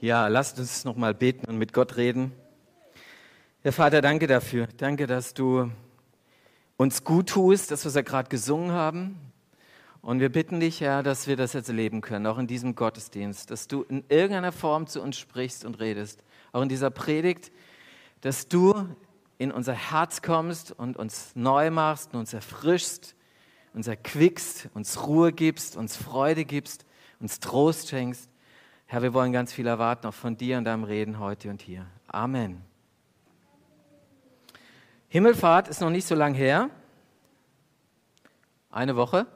Ja, lasst uns nochmal beten und mit Gott reden. Herr Vater, danke dafür. Danke, dass du uns gut tust, dass wir es ja gerade gesungen haben. Und wir bitten dich, Herr, dass wir das jetzt erleben können, auch in diesem Gottesdienst, dass du in irgendeiner Form zu uns sprichst und redest. Auch in dieser Predigt, dass du in unser Herz kommst und uns neu machst und uns erfrischst, uns erquickst, uns Ruhe gibst, uns Freude gibst, uns Trost schenkst. Herr, wir wollen ganz viel erwarten, auch von dir und deinem Reden heute und hier. Amen. Himmelfahrt ist noch nicht so lang her. Eine Woche.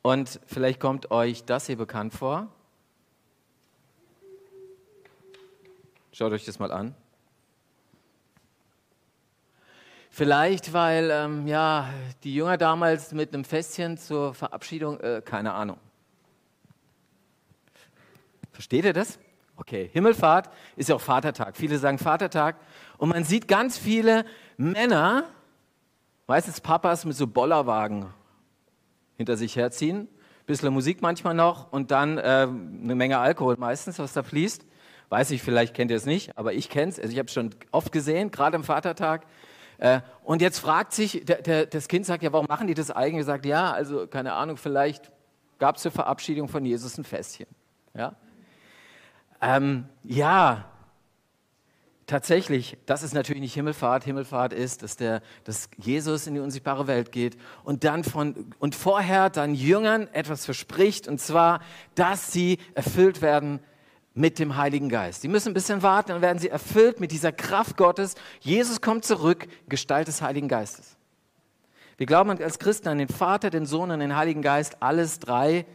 Und vielleicht kommt euch das hier bekannt vor. Schaut euch das mal an. Vielleicht, weil ähm, ja, die Jünger damals mit einem Festchen zur Verabschiedung, äh, keine Ahnung. Versteht ihr das? Okay, Himmelfahrt ist ja auch Vatertag. Viele sagen Vatertag. Und man sieht ganz viele Männer, meistens Papas mit so Bollerwagen hinter sich herziehen. Bisschen Musik manchmal noch und dann äh, eine Menge Alkohol meistens, was da fließt. Weiß ich, vielleicht kennt ihr es nicht, aber ich kenne es. Also ich habe es schon oft gesehen, gerade am Vatertag. Äh, und jetzt fragt sich, der, der, das Kind sagt ja, warum machen die das eigentlich? Er sagt, ja, also keine Ahnung, vielleicht gab es zur Verabschiedung von Jesus ein Festchen. Ja? Ähm, ja, tatsächlich, das ist natürlich nicht Himmelfahrt. Himmelfahrt ist, dass, der, dass Jesus in die unsichtbare Welt geht und dann von, und vorher dann Jüngern etwas verspricht, und zwar, dass sie erfüllt werden mit dem Heiligen Geist. Sie müssen ein bisschen warten, dann werden sie erfüllt mit dieser Kraft Gottes. Jesus kommt zurück, Gestalt des Heiligen Geistes. Wir glauben als Christen an den Vater, den Sohn und den Heiligen Geist. Alles drei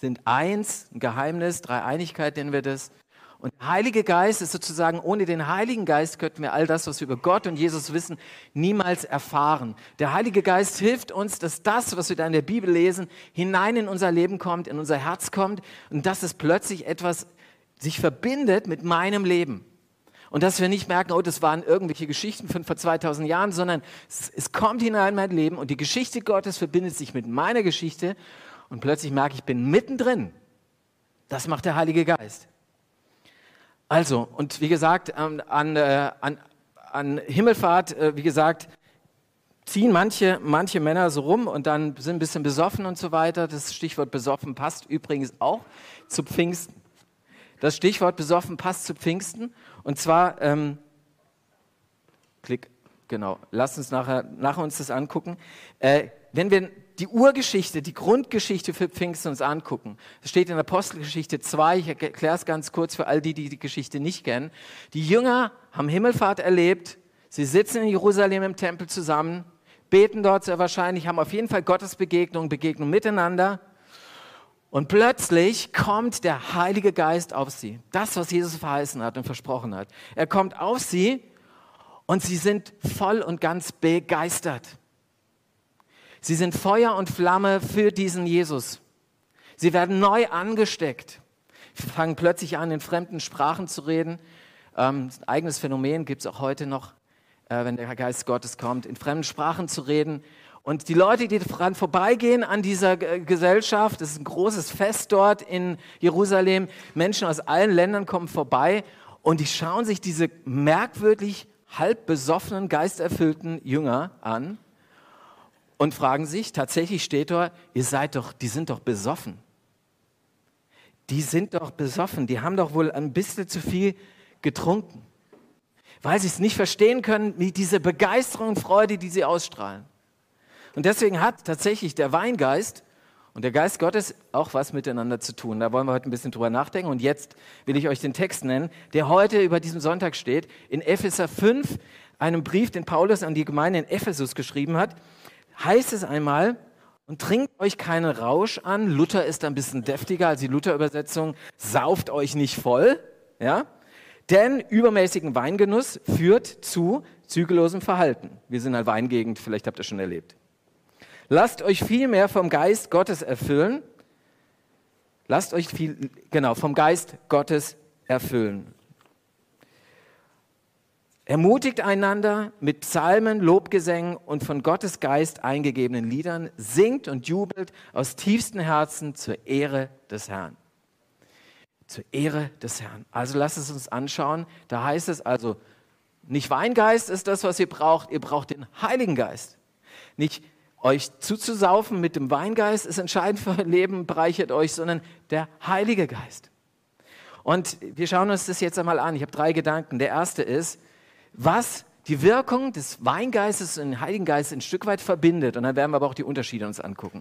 sind eins, ein Geheimnis, Dreieinigkeit nennen wir das. Und der Heilige Geist ist sozusagen, ohne den Heiligen Geist könnten wir all das, was wir über Gott und Jesus wissen, niemals erfahren. Der Heilige Geist hilft uns, dass das, was wir da in der Bibel lesen, hinein in unser Leben kommt, in unser Herz kommt und dass es plötzlich etwas sich verbindet mit meinem Leben. Und dass wir nicht merken, oh, das waren irgendwelche Geschichten von vor 2000 Jahren, sondern es, es kommt hinein in mein Leben und die Geschichte Gottes verbindet sich mit meiner Geschichte und plötzlich merke ich, ich bin mittendrin. Das macht der Heilige Geist. Also, und wie gesagt, ähm, an, äh, an, an Himmelfahrt, äh, wie gesagt, ziehen manche, manche Männer so rum und dann sind ein bisschen besoffen und so weiter. Das Stichwort besoffen passt übrigens auch zu Pfingsten. Das Stichwort besoffen passt zu Pfingsten. Und zwar, ähm, klick, genau, lass uns nachher, nachher uns das angucken. Äh, wenn wir die Urgeschichte, die Grundgeschichte für Pfingsten uns angucken, das steht in Apostelgeschichte 2, ich erkläre es ganz kurz für all die, die die Geschichte nicht kennen. Die Jünger haben Himmelfahrt erlebt, sie sitzen in Jerusalem im Tempel zusammen, beten dort sehr wahrscheinlich, haben auf jeden Fall Gottesbegegnung, Begegnung miteinander. Und plötzlich kommt der Heilige Geist auf sie. Das, was Jesus verheißen hat und versprochen hat. Er kommt auf sie und sie sind voll und ganz begeistert. Sie sind Feuer und Flamme für diesen Jesus. Sie werden neu angesteckt. Sie fangen plötzlich an, in fremden Sprachen zu reden. Ähm, eigenes Phänomen gibt es auch heute noch, äh, wenn der Geist Gottes kommt, in fremden Sprachen zu reden. Und die Leute, die dran vorbeigehen an dieser Gesellschaft, das ist ein großes Fest dort in Jerusalem, Menschen aus allen Ländern kommen vorbei und die schauen sich diese merkwürdig halb besoffenen, geisterfüllten Jünger an und fragen sich, tatsächlich steht dort, ihr seid doch, die sind doch besoffen. Die sind doch besoffen, die haben doch wohl ein bisschen zu viel getrunken, weil sie es nicht verstehen können, wie diese Begeisterung und Freude, die sie ausstrahlen. Und deswegen hat tatsächlich der Weingeist und der Geist Gottes auch was miteinander zu tun. Da wollen wir heute ein bisschen drüber nachdenken. Und jetzt will ich euch den Text nennen, der heute über diesem Sonntag steht, in Epheser 5, einem Brief, den Paulus an die Gemeinde in Ephesus geschrieben hat, heißt es einmal, und trinkt euch keinen Rausch an. Luther ist ein bisschen deftiger als die Luther-Übersetzung. Sauft euch nicht voll, ja? Denn übermäßigen Weingenuss führt zu zügellosem Verhalten. Wir sind eine Weingegend, vielleicht habt ihr schon erlebt. Lasst euch vielmehr vom Geist Gottes erfüllen. Lasst euch viel, genau, vom Geist Gottes erfüllen. Ermutigt einander mit Psalmen, Lobgesängen und von Gottes Geist eingegebenen Liedern, singt und jubelt aus tiefstem Herzen zur Ehre des Herrn. zur Ehre des Herrn. Also lasst es uns anschauen. Da heißt es also, nicht Weingeist ist das, was ihr braucht, ihr braucht den Heiligen Geist. Nicht euch zuzusaufen mit dem Weingeist ist entscheidend für euer Leben, bereichert euch, sondern der Heilige Geist. Und wir schauen uns das jetzt einmal an. Ich habe drei Gedanken. Der erste ist, was die Wirkung des Weingeistes und den Heiligen Geist ein Stück weit verbindet. Und dann werden wir aber auch die Unterschiede uns angucken.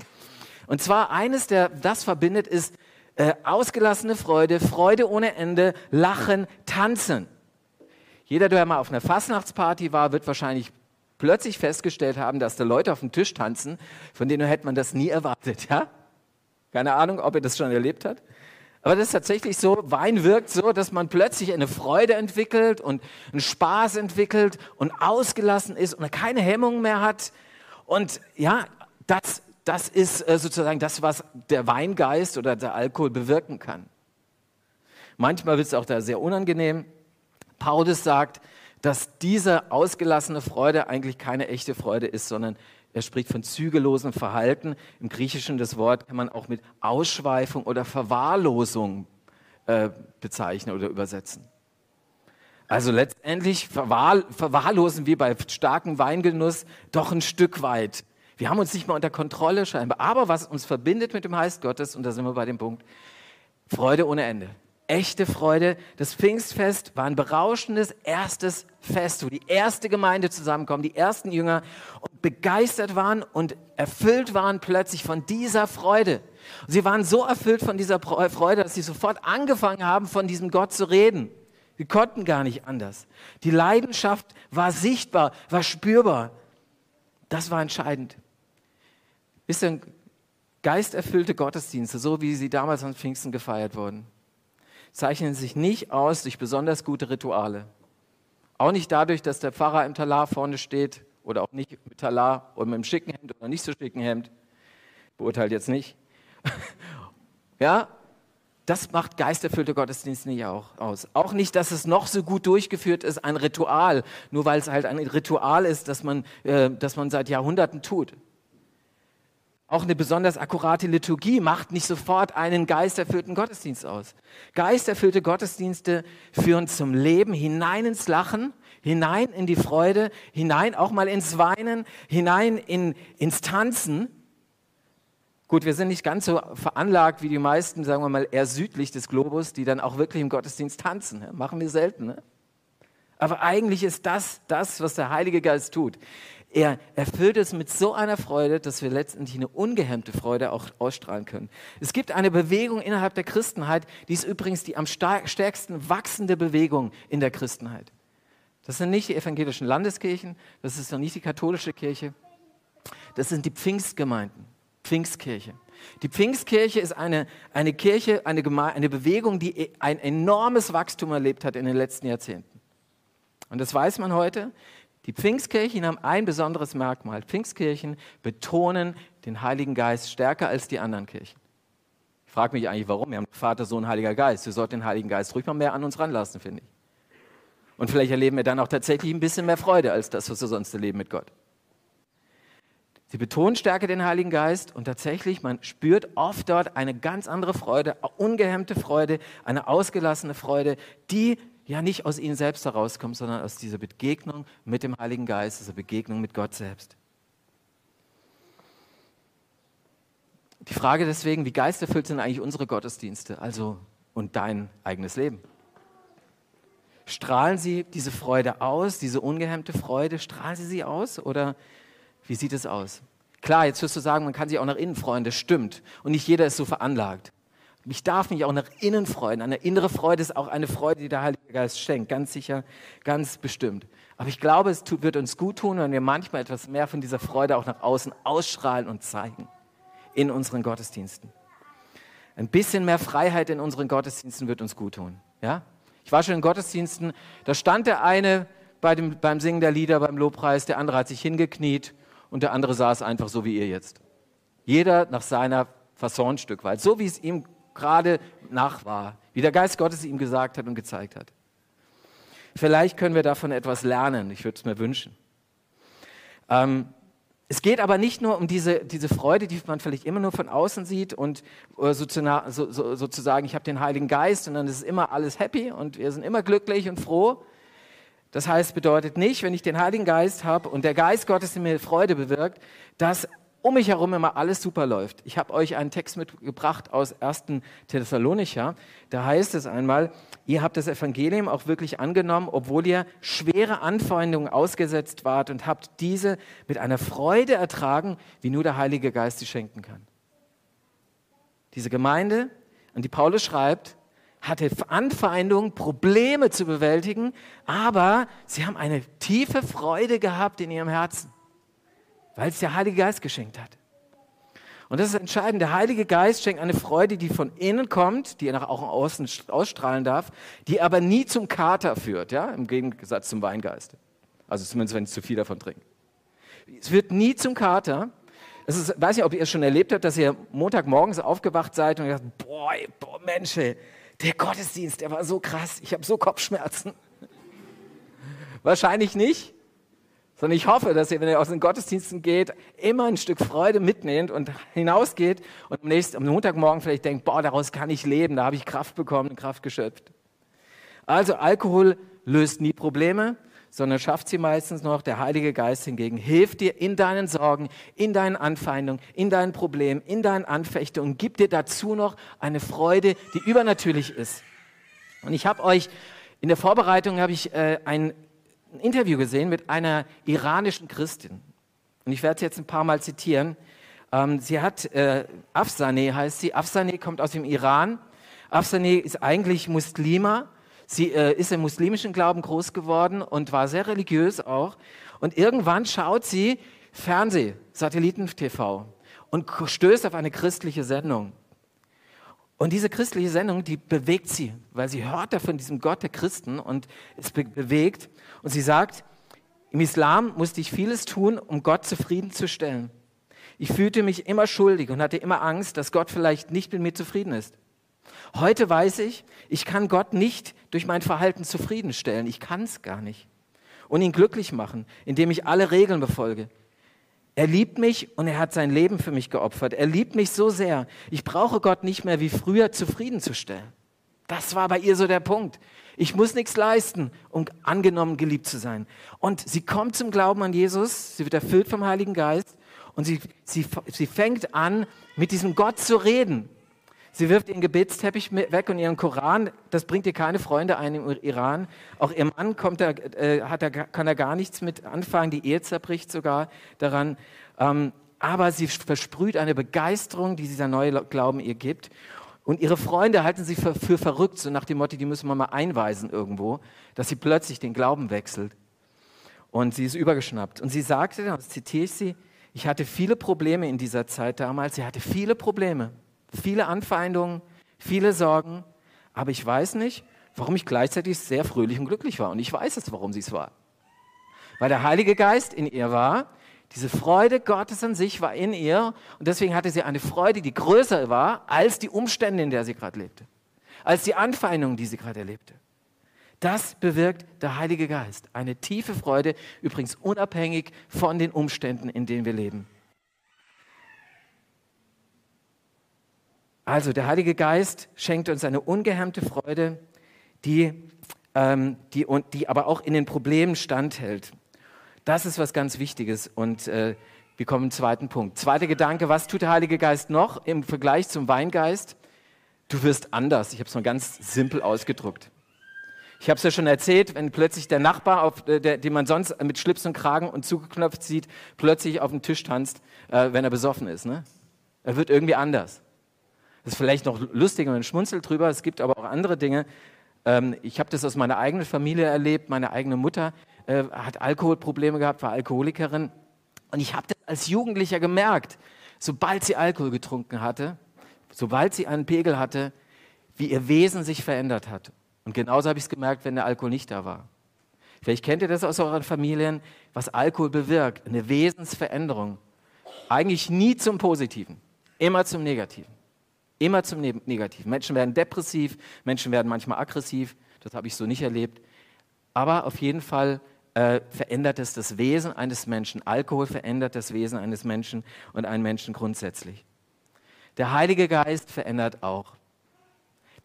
Und zwar eines, der das verbindet, ist äh, ausgelassene Freude, Freude ohne Ende, Lachen, Tanzen. Jeder, der mal auf einer Fastnachtsparty war, wird wahrscheinlich plötzlich festgestellt haben, dass da Leute auf dem Tisch tanzen, von denen hätte man das nie erwartet. Ja? Keine Ahnung, ob ihr das schon erlebt habt. Aber das ist tatsächlich so, Wein wirkt so, dass man plötzlich eine Freude entwickelt und einen Spaß entwickelt und ausgelassen ist und keine Hemmungen mehr hat. Und ja, das, das ist äh, sozusagen das, was der Weingeist oder der Alkohol bewirken kann. Manchmal wird es auch da sehr unangenehm. Paulus sagt, dass diese ausgelassene Freude eigentlich keine echte Freude ist, sondern er spricht von zügellosem Verhalten. Im Griechischen das Wort kann man auch mit Ausschweifung oder Verwahrlosung äh, bezeichnen oder übersetzen. Also letztendlich verwahr, verwahrlosen wir bei starkem Weingenuss doch ein Stück weit. Wir haben uns nicht mal unter Kontrolle scheinbar. Aber was uns verbindet mit dem Heist Gottes, und da sind wir bei dem Punkt, Freude ohne Ende echte Freude. Das Pfingstfest war ein berauschendes erstes Fest, wo die erste Gemeinde zusammenkommt, die ersten Jünger und begeistert waren und erfüllt waren plötzlich von dieser Freude. Und sie waren so erfüllt von dieser Freude, dass sie sofort angefangen haben, von diesem Gott zu reden. Sie konnten gar nicht anders. Die Leidenschaft war sichtbar, war spürbar. Das war entscheidend. Wisst ihr, geisterfüllte Gottesdienste, so wie sie damals an Pfingsten gefeiert wurden, zeichnen sich nicht aus durch besonders gute Rituale. Auch nicht dadurch, dass der Pfarrer im Talar vorne steht oder auch nicht mit Talar oder mit einem schicken Hemd oder nicht so schicken Hemd. Beurteilt jetzt nicht. ja, das macht geisterfüllte Gottesdienste nicht auch aus. Auch nicht, dass es noch so gut durchgeführt ist, ein Ritual, nur weil es halt ein Ritual ist, das man, äh, das man seit Jahrhunderten tut. Auch eine besonders akkurate Liturgie macht nicht sofort einen geisterfüllten Gottesdienst aus. Geisterfüllte Gottesdienste führen zum Leben, hinein ins Lachen, hinein in die Freude, hinein auch mal ins Weinen, hinein in, ins Tanzen. Gut, wir sind nicht ganz so veranlagt wie die meisten, sagen wir mal, eher südlich des Globus, die dann auch wirklich im Gottesdienst tanzen. Machen wir selten. Ne? Aber eigentlich ist das das, was der Heilige Geist tut. Er erfüllt es mit so einer Freude, dass wir letztendlich eine ungehemmte Freude auch ausstrahlen können. Es gibt eine Bewegung innerhalb der Christenheit, die ist übrigens die am stärksten wachsende Bewegung in der Christenheit. Das sind nicht die evangelischen Landeskirchen, das ist noch nicht die katholische Kirche, das sind die Pfingstgemeinden, Pfingstkirche. Die Pfingstkirche ist eine, eine Kirche, eine, eine Bewegung, die ein enormes Wachstum erlebt hat in den letzten Jahrzehnten. Und das weiß man heute. Die Pfingstkirchen haben ein besonderes Merkmal. Pfingstkirchen betonen den Heiligen Geist stärker als die anderen Kirchen. Ich frage mich eigentlich, warum. Wir haben Vater, Sohn, Heiliger Geist. Wir sollten den Heiligen Geist ruhig mal mehr an uns ranlassen, finde ich. Und vielleicht erleben wir dann auch tatsächlich ein bisschen mehr Freude als das, was wir sonst erleben mit Gott. Sie betonen stärker den Heiligen Geist und tatsächlich, man spürt oft dort eine ganz andere Freude, ungehemmte Freude, eine ausgelassene Freude, die ja nicht aus ihnen selbst herauskommt, sondern aus dieser Begegnung mit dem Heiligen Geist, dieser Begegnung mit Gott selbst. Die Frage deswegen, wie geisterfüllt sind eigentlich unsere Gottesdienste, also und dein eigenes Leben? Strahlen sie diese Freude aus, diese ungehemmte Freude, strahlen sie sie aus oder wie sieht es aus? Klar, jetzt wirst du sagen, man kann sich auch nach innen freuen, das stimmt. Und nicht jeder ist so veranlagt. Ich darf mich auch nach innen freuen. Eine innere Freude ist auch eine Freude, die der Heilige Geist schenkt. Ganz sicher, ganz bestimmt. Aber ich glaube, es wird uns gut tun, wenn wir manchmal etwas mehr von dieser Freude auch nach außen ausstrahlen und zeigen. In unseren Gottesdiensten. Ein bisschen mehr Freiheit in unseren Gottesdiensten wird uns gut tun. Ja? Ich war schon in Gottesdiensten, da stand der eine bei dem, beim Singen der Lieder, beim Lobpreis, der andere hat sich hingekniet und der andere saß einfach so wie ihr jetzt. Jeder nach seiner Fasson ein Stück weit, so wie es ihm gerade nach war, wie der Geist Gottes ihm gesagt hat und gezeigt hat. Vielleicht können wir davon etwas lernen, ich würde es mir wünschen. Ähm, Es geht aber nicht nur um diese, diese Freude, die man vielleicht immer nur von außen sieht und äh, sozusagen, so, so, sozusagen ich habe den Heiligen Geist und dann ist immer alles happy und wir sind immer glücklich und froh. Das heißt, bedeutet nicht, wenn ich den Heiligen Geist habe und der Geist Gottes in mir Freude bewirkt, dass um mich herum immer alles super läuft. Ich habe euch einen Text mitgebracht aus 1. Thessalonicher. Da heißt es einmal, ihr habt das Evangelium auch wirklich angenommen, obwohl ihr schwere Anfeindungen ausgesetzt wart und habt diese mit einer Freude ertragen, wie nur der Heilige Geist sie schenken kann. Diese Gemeinde, an die Paulus schreibt, hatte Anfeindungen, Probleme zu bewältigen, aber sie haben eine tiefe Freude gehabt in ihrem Herzen weil es der Heilige Geist geschenkt hat. Und das ist entscheidend. Der Heilige Geist schenkt eine Freude, die von innen kommt, die nach auch außen ausstrahlen darf, die aber nie zum Kater führt, ja, im Gegensatz zum Weingeist. Also zumindest, wenn ich zu viel davon trinke. Es wird nie zum Kater. Es ist, weiß nicht, ob ihr es schon erlebt habt, dass ihr Montagmorgens aufgewacht seid und gesagt, boah, boah Mensch, der Gottesdienst, der war so krass, ich habe so Kopfschmerzen. Wahrscheinlich nicht. Sondern ich hoffe, dass ihr, wenn ihr aus den Gottesdiensten geht, immer ein Stück Freude mitnehmt und hinausgeht und am nächsten, am Montagmorgen vielleicht denkt, boah, daraus kann ich leben, da habe ich Kraft bekommen, Kraft geschöpft. Also Alkohol löst nie Probleme, sondern schafft sie meistens noch. Der Heilige Geist hingegen hilft dir in deinen Sorgen, in deinen Anfeindungen, in deinen Problemen, in deinen Anfechtungen, gibt dir dazu noch eine Freude, die übernatürlich ist. Und ich habe euch in der Vorbereitung habe ich äh, ein ein Interview gesehen mit einer iranischen Christin. Und ich werde es jetzt ein paar Mal zitieren. Ähm, sie hat, äh, Afsaneh heißt sie. Afsaneh kommt aus dem Iran. Afsaneh ist eigentlich Muslima. Sie äh, ist im muslimischen Glauben groß geworden und war sehr religiös auch. Und irgendwann schaut sie Fernseh, Satelliten-TV und stößt auf eine christliche Sendung. Und diese christliche Sendung, die bewegt sie, weil sie hört da von diesem Gott der Christen und es be bewegt. Und sie sagt, im Islam musste ich vieles tun, um Gott zufriedenzustellen. Ich fühlte mich immer schuldig und hatte immer Angst, dass Gott vielleicht nicht mit mir zufrieden ist. Heute weiß ich, ich kann Gott nicht durch mein Verhalten zufriedenstellen. Ich kann es gar nicht. Und ihn glücklich machen, indem ich alle Regeln befolge. Er liebt mich und er hat sein Leben für mich geopfert. Er liebt mich so sehr. Ich brauche Gott nicht mehr wie früher zufriedenzustellen. Das war bei ihr so der Punkt. Ich muss nichts leisten, um angenommen geliebt zu sein. Und sie kommt zum Glauben an Jesus, sie wird erfüllt vom Heiligen Geist und sie, sie, sie fängt an, mit diesem Gott zu reden. Sie wirft ihren Gebetsteppich weg und ihren Koran. Das bringt ihr keine Freunde ein im Iran. Auch ihr Mann kommt da, äh, hat da, kann da gar nichts mit anfangen. Die Ehe zerbricht sogar daran. Ähm, aber sie versprüht eine Begeisterung, die dieser neue Glauben ihr gibt. Und ihre Freunde halten sie für, für verrückt, so nach dem Motto, die müssen wir mal einweisen irgendwo, dass sie plötzlich den Glauben wechselt. Und sie ist übergeschnappt. Und sie sagte, das zitiere ich sie, ich hatte viele Probleme in dieser Zeit damals. Sie hatte viele Probleme viele Anfeindungen, viele Sorgen, aber ich weiß nicht, warum ich gleichzeitig sehr fröhlich und glücklich war. Und ich weiß es, warum sie es war. Weil der Heilige Geist in ihr war, diese Freude Gottes an sich war in ihr und deswegen hatte sie eine Freude, die größer war als die Umstände, in der sie gerade lebte, als die Anfeindungen, die sie gerade erlebte. Das bewirkt der Heilige Geist. Eine tiefe Freude, übrigens unabhängig von den Umständen, in denen wir leben. Also der Heilige Geist schenkt uns eine ungehemmte Freude, die, ähm, die, und, die aber auch in den Problemen standhält. Das ist was ganz Wichtiges und äh, wir kommen zum zweiten Punkt. Zweiter Gedanke, was tut der Heilige Geist noch im Vergleich zum Weingeist? Du wirst anders. Ich habe es mal ganz simpel ausgedruckt. Ich habe es ja schon erzählt, wenn plötzlich der Nachbar, auf, äh, der, den man sonst mit Schlips und Kragen und zugeknöpft sieht, plötzlich auf den Tisch tanzt, äh, wenn er besoffen ist. Ne? Er wird irgendwie anders. Ist vielleicht noch lustig und schmunzelt drüber. Es gibt aber auch andere Dinge. Ähm, ich habe das aus meiner eigenen Familie erlebt. Meine eigene Mutter äh, hat Alkoholprobleme gehabt, war Alkoholikerin. Und ich habe das als Jugendlicher gemerkt, sobald sie Alkohol getrunken hatte, sobald sie einen Pegel hatte, wie ihr Wesen sich verändert hat. Und genauso habe ich es gemerkt, wenn der Alkohol nicht da war. Vielleicht kennt ihr das aus euren Familien, was Alkohol bewirkt. Eine Wesensveränderung. Eigentlich nie zum Positiven, immer zum Negativen. Immer zum ne-, Negativen. Menschen werden depressiv, Menschen werden manchmal aggressiv. Das habe ich so nicht erlebt. Aber auf jeden Fall äh, verändert es das Wesen eines Menschen. Alkohol verändert das Wesen eines Menschen und einen Menschen grundsätzlich. Der Heilige Geist verändert auch.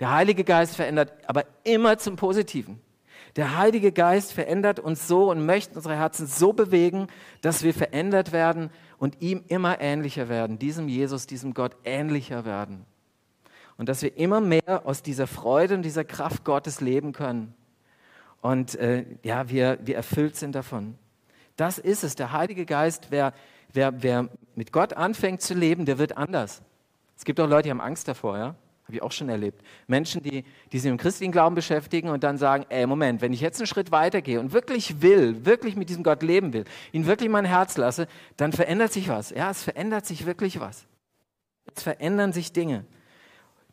Der Heilige Geist verändert aber immer zum Positiven. Der Heilige Geist verändert uns so und möchte unsere Herzen so bewegen, dass wir verändert werden und ihm immer ähnlicher werden, diesem Jesus, diesem Gott ähnlicher werden. Und dass wir immer mehr aus dieser Freude und dieser Kraft Gottes leben können. Und äh, ja, wir, wir erfüllt sind davon. Das ist es. Der Heilige Geist, wer, wer, wer mit Gott anfängt zu leben, der wird anders. Es gibt auch Leute, die haben Angst davor, ja. Habe ich auch schon erlebt. Menschen, die, die sich im christlichen Glauben beschäftigen und dann sagen, ey, Moment, wenn ich jetzt einen Schritt weitergehe und wirklich will, wirklich mit diesem Gott leben will, ihn wirklich mein Herz lasse, dann verändert sich was. Ja, es verändert sich wirklich was. Es verändern sich Dinge.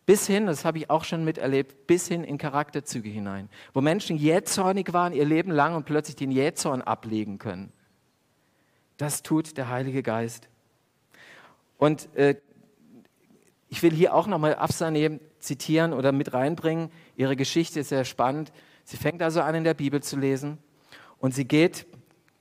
Bis hin, das habe ich auch schon miterlebt, bis hin in Charakterzüge hinein, wo Menschen jähzornig waren ihr Leben lang und plötzlich den Jähzorn ablegen können. Das tut der Heilige Geist. Und äh, ich will hier auch nochmal Afsane zitieren oder mit reinbringen. Ihre Geschichte ist sehr spannend. Sie fängt also an, in der Bibel zu lesen und sie geht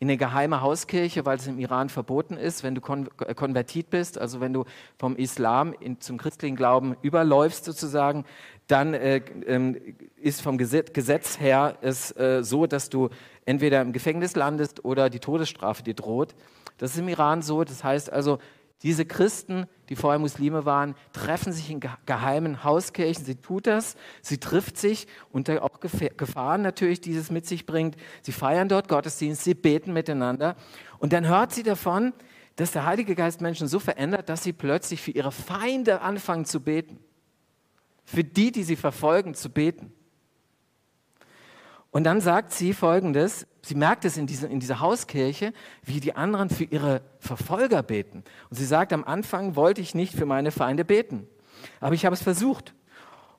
in eine geheime Hauskirche, weil es im Iran verboten ist, wenn du äh, konvertit bist, also wenn du vom Islam in, zum christlichen Glauben überläufst sozusagen, dann äh, äh, ist vom Gesetz, Gesetz her es äh, so, dass du entweder im Gefängnis landest oder die Todesstrafe dir droht. Das ist im Iran so. Das heißt also, diese Christen, die vorher Muslime waren, treffen sich in geheimen Hauskirchen. Sie tut das, sie trifft sich unter auch Gefahren natürlich, die es mit sich bringt. Sie feiern dort Gottesdienst, sie beten miteinander. Und dann hört sie davon, dass der Heilige Geist Menschen so verändert, dass sie plötzlich für ihre Feinde anfangen zu beten. Für die, die sie verfolgen, zu beten. Und dann sagt sie folgendes, sie merkt es in, diese, in dieser Hauskirche, wie die anderen für ihre Verfolger beten. Und sie sagt, am Anfang wollte ich nicht für meine Feinde beten, aber ich habe es versucht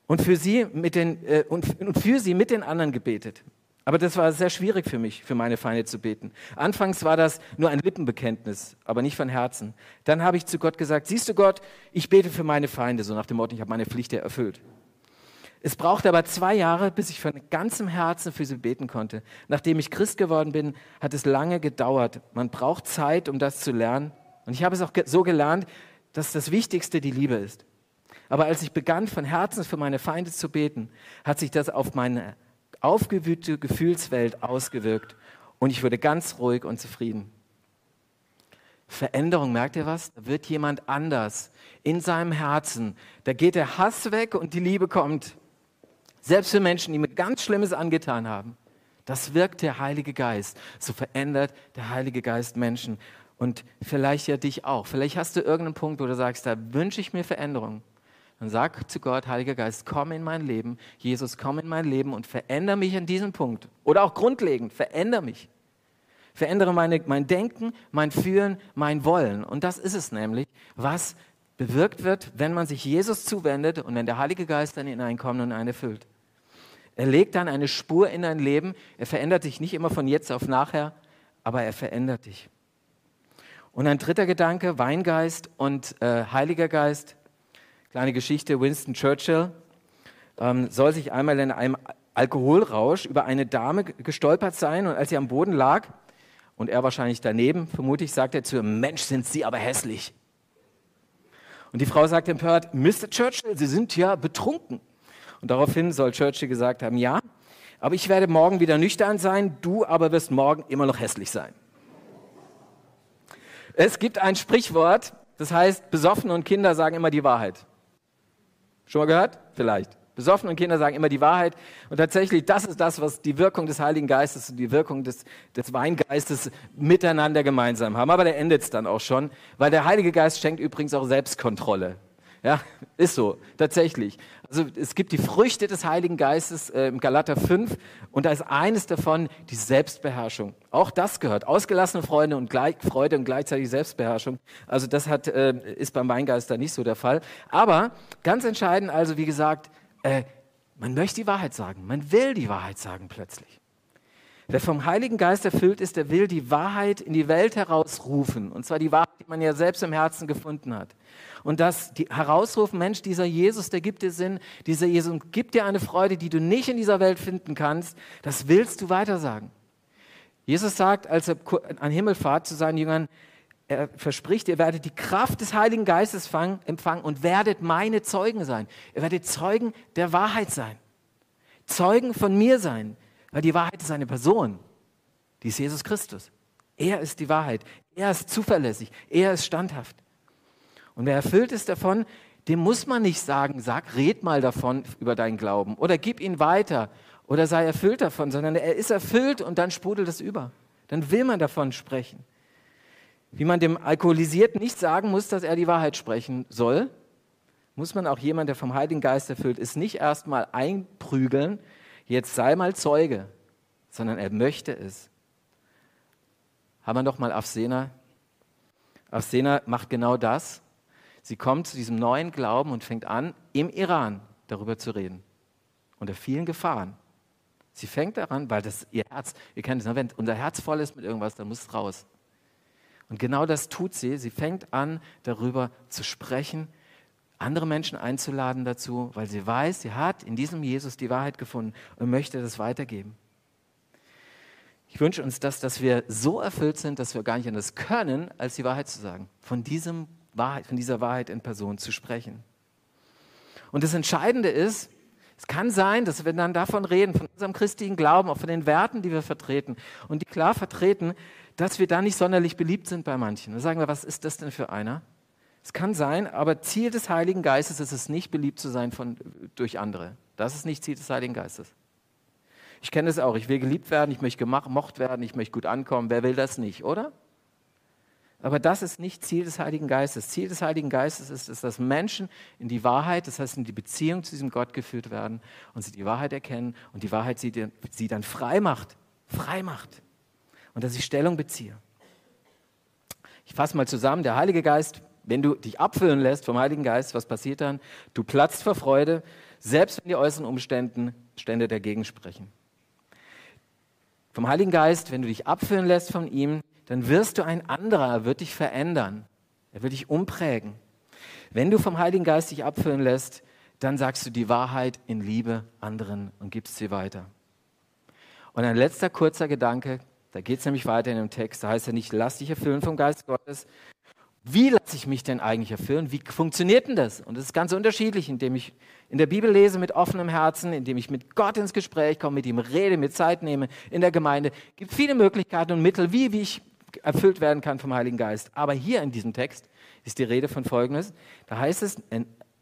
und für sie mit den, äh, und, und für sie mit den anderen gebetet. Aber das war sehr schwierig für mich, für meine Feinde zu beten. Anfangs war das nur ein Lippenbekenntnis, aber nicht von Herzen. Dann habe ich zu Gott gesagt, siehst du Gott, ich bete für meine Feinde, so nach dem Motto, ich habe meine Pflicht erfüllt. Es brauchte aber zwei Jahre, bis ich von ganzem Herzen für sie beten konnte. Nachdem ich Christ geworden bin, hat es lange gedauert. Man braucht Zeit, um das zu lernen. Und ich habe es auch so gelernt, dass das Wichtigste die Liebe ist. Aber als ich begann, von Herzen für meine Feinde zu beten, hat sich das auf meine aufgewühlte Gefühlswelt ausgewirkt. Und ich wurde ganz ruhig und zufrieden. Veränderung, merkt ihr was? Da wird jemand anders in seinem Herzen. Da geht der Hass weg und die Liebe kommt. Selbst für Menschen, die mir ganz Schlimmes angetan haben. Das wirkt der Heilige Geist. So verändert der Heilige Geist Menschen. Und vielleicht ja dich auch. Vielleicht hast du irgendeinen Punkt, wo du sagst, da wünsche ich mir Veränderung. Dann sag zu Gott, Heiliger Geist, komm in mein Leben. Jesus, komm in mein Leben und verändere mich an diesem Punkt. Oder auch grundlegend, verändere mich. Verändere meine, mein Denken, mein Fühlen, mein Wollen. Und das ist es nämlich, was bewirkt wird, wenn man sich Jesus zuwendet und wenn der Heilige Geist dann hineinkommt und einen erfüllt. Er legt dann eine Spur in dein Leben. Er verändert dich nicht immer von jetzt auf nachher, aber er verändert dich. Und ein dritter Gedanke, Weingeist und äh, Heiliger Geist. Kleine Geschichte, Winston Churchill ähm, soll sich einmal in einem Alkoholrausch über eine Dame gestolpert sein und als sie am Boden lag und er wahrscheinlich daneben, vermutlich, sagt er zu ihr, Mensch, sind Sie aber hässlich. Und die Frau sagt empört, Mr. Churchill, Sie sind ja betrunken. Und daraufhin soll Churchill gesagt haben, ja, aber ich werde morgen wieder nüchtern sein, du aber wirst morgen immer noch hässlich sein. Es gibt ein Sprichwort, das heißt, Besoffene und Kinder sagen immer die Wahrheit. Schon mal gehört? Vielleicht. Besoffene und Kinder sagen immer die Wahrheit. Und tatsächlich, das ist das, was die Wirkung des Heiligen Geistes und die Wirkung des, des Weingeistes miteinander gemeinsam haben. Aber der endet es dann auch schon, weil der Heilige Geist schenkt übrigens auch Selbstkontrolle. Ja, ist so, tatsächlich. Also es gibt die Früchte des Heiligen Geistes äh, im Galater 5 und da ist eines davon die Selbstbeherrschung. Auch das gehört. Ausgelassene Freude und, gleich, Freude und gleichzeitig Selbstbeherrschung. Also das hat, äh, ist beim Weingeist da nicht so der Fall. Aber ganz entscheidend also, wie gesagt, äh, man möchte die Wahrheit sagen. Man will die Wahrheit sagen plötzlich. Wer vom Heiligen Geist erfüllt ist, der will die Wahrheit in die Welt herausrufen. Und zwar die Wahrheit, die man ja selbst im Herzen gefunden hat. Und das die herausrufen, Mensch, dieser Jesus, der gibt dir Sinn, dieser Jesus gibt dir eine Freude, die du nicht in dieser Welt finden kannst, das willst du weitersagen. Jesus sagt, als er an Himmelfahrt zu seinen Jüngern, er verspricht, ihr werdet die Kraft des Heiligen Geistes empfangen und werdet meine Zeugen sein. Ihr werdet Zeugen der Wahrheit sein. Zeugen von mir sein, weil die Wahrheit ist eine Person. Die ist Jesus Christus. Er ist die Wahrheit. Er ist zuverlässig. Er ist standhaft. Und wer erfüllt ist davon, dem muss man nicht sagen, sag, red mal davon über deinen Glauben oder gib ihn weiter oder sei erfüllt davon, sondern er ist erfüllt und dann sprudelt es über. Dann will man davon sprechen. Wie man dem Alkoholisierten nicht sagen muss, dass er die Wahrheit sprechen soll, muss man auch jemand, der vom Heiligen Geist erfüllt ist, nicht erstmal einprügeln, jetzt sei mal Zeuge, sondern er möchte es. Haben wir doch mal Afsena. Afsena macht genau das. Sie kommt zu diesem neuen Glauben und fängt an, im Iran darüber zu reden. Unter vielen Gefahren. Sie fängt daran, weil das ihr Herz, ihr kennt es, ne, wenn unser Herz voll ist mit irgendwas, dann muss es raus. Und genau das tut sie. Sie fängt an, darüber zu sprechen, andere Menschen einzuladen dazu, weil sie weiß, sie hat in diesem Jesus die Wahrheit gefunden und möchte das weitergeben. Ich wünsche uns das, dass wir so erfüllt sind, dass wir gar nicht anders können, als die Wahrheit zu sagen. Von, diesem Wahrheit, von dieser Wahrheit in Person zu sprechen. Und das Entscheidende ist, es kann sein, dass wir dann davon reden, von unserem christlichen Glauben, auch von den Werten, die wir vertreten und die klar vertreten, dass wir da nicht sonderlich beliebt sind bei manchen. Da sagen wir, was ist das denn für einer? Es kann sein, aber Ziel des Heiligen Geistes ist es nicht, beliebt zu sein von, durch andere. Das ist nicht Ziel des Heiligen Geistes. Ich kenne es auch. Ich will geliebt werden, ich möchte gemocht werden, ich möchte gut ankommen. Wer will das nicht, oder? Aber das ist nicht Ziel des Heiligen Geistes. Ziel des Heiligen Geistes ist es, dass Menschen in die Wahrheit, das heißt in die Beziehung zu diesem Gott geführt werden und sie die Wahrheit erkennen und die Wahrheit sie, sie dann frei macht. Frei macht. Und dass ich Stellung beziehe. Ich fasse mal zusammen. Der Heilige Geist, wenn du dich abfüllen lässt vom Heiligen Geist, was passiert dann? Du platzt vor Freude, selbst wenn die äußeren Umstände Stände dagegen sprechen vom Heiligen Geist, wenn du dich abfüllen lässt von ihm, dann wirst du ein anderer, er wird dich verändern, er wird dich umprägen. Wenn du vom Heiligen Geist dich abfüllen lässt, dann sagst du die Wahrheit in Liebe anderen und gibst sie weiter. Und ein letzter kurzer Gedanke, da geht es nämlich weiter in dem Text, da heißt er nicht, lass dich erfüllen vom Geist Gottes, wie lasse ich mich denn eigentlich erfüllen? Wie funktioniert denn das? Und das ist ganz unterschiedlich, indem ich in der Bibel lese mit offenem Herzen, indem ich mit Gott ins Gespräch komme, mit ihm rede, mir Zeit nehme in der Gemeinde. Es gibt viele Möglichkeiten und Mittel, wie, wie ich erfüllt werden kann vom Heiligen Geist. Aber hier in diesem Text ist die Rede von Folgendes. Da heißt es,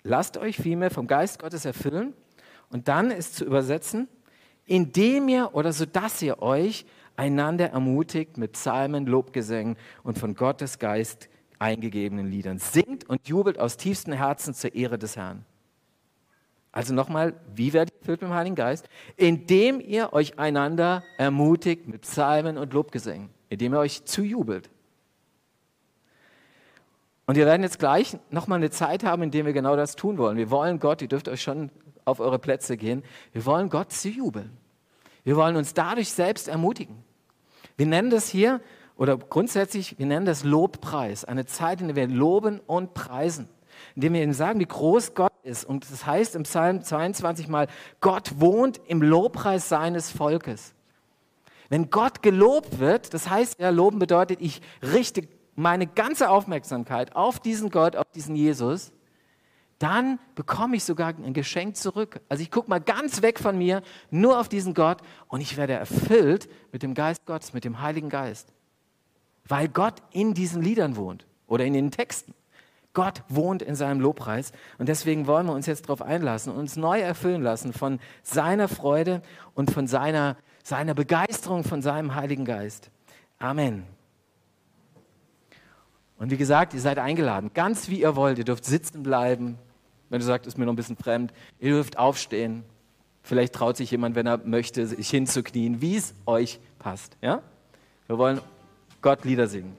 lasst euch vielmehr vom Geist Gottes erfüllen. Und dann ist zu übersetzen, indem ihr oder so dass ihr euch einander ermutigt mit Psalmen, Lobgesängen und von Gottes Geist eingegebenen Liedern. Singt und jubelt aus tiefstem Herzen zur Ehre des Herrn. Also nochmal, wie werdet ihr erfüllt mit dem Heiligen Geist? Indem ihr euch einander ermutigt mit Psalmen und Lobgesängen, indem ihr euch zujubelt. Und wir werden jetzt gleich nochmal eine Zeit haben, in der wir genau das tun wollen. Wir wollen Gott, ihr dürft euch schon auf eure Plätze gehen, wir wollen Gott zujubeln. Wir wollen uns dadurch selbst ermutigen. Wir nennen das hier oder grundsätzlich, wir nennen das Lobpreis, eine Zeit, in der wir loben und preisen, in der wir ihnen sagen, wie groß Gott ist. Und das heißt im Psalm 22 mal, Gott wohnt im Lobpreis seines Volkes. Wenn Gott gelobt wird, das heißt ja, loben bedeutet, ich richte meine ganze Aufmerksamkeit auf diesen Gott, auf diesen Jesus, dann bekomme ich sogar ein Geschenk zurück. Also ich gucke mal ganz weg von mir, nur auf diesen Gott und ich werde erfüllt mit dem Geist Gottes, mit dem Heiligen Geist weil Gott in diesen Liedern wohnt oder in den Texten. Gott wohnt in seinem Lobpreis und deswegen wollen wir uns jetzt darauf einlassen und uns neu erfüllen lassen von seiner Freude und von seiner, seiner Begeisterung von seinem Heiligen Geist. Amen. Und wie gesagt, ihr seid eingeladen, ganz wie ihr wollt. Ihr dürft sitzen bleiben. Wenn du sagst, ist mir noch ein bisschen fremd, ihr dürft aufstehen. Vielleicht traut sich jemand, wenn er möchte, sich hinzuknien, wie es euch passt. Ja? Wir wollen Gott Lieder singen.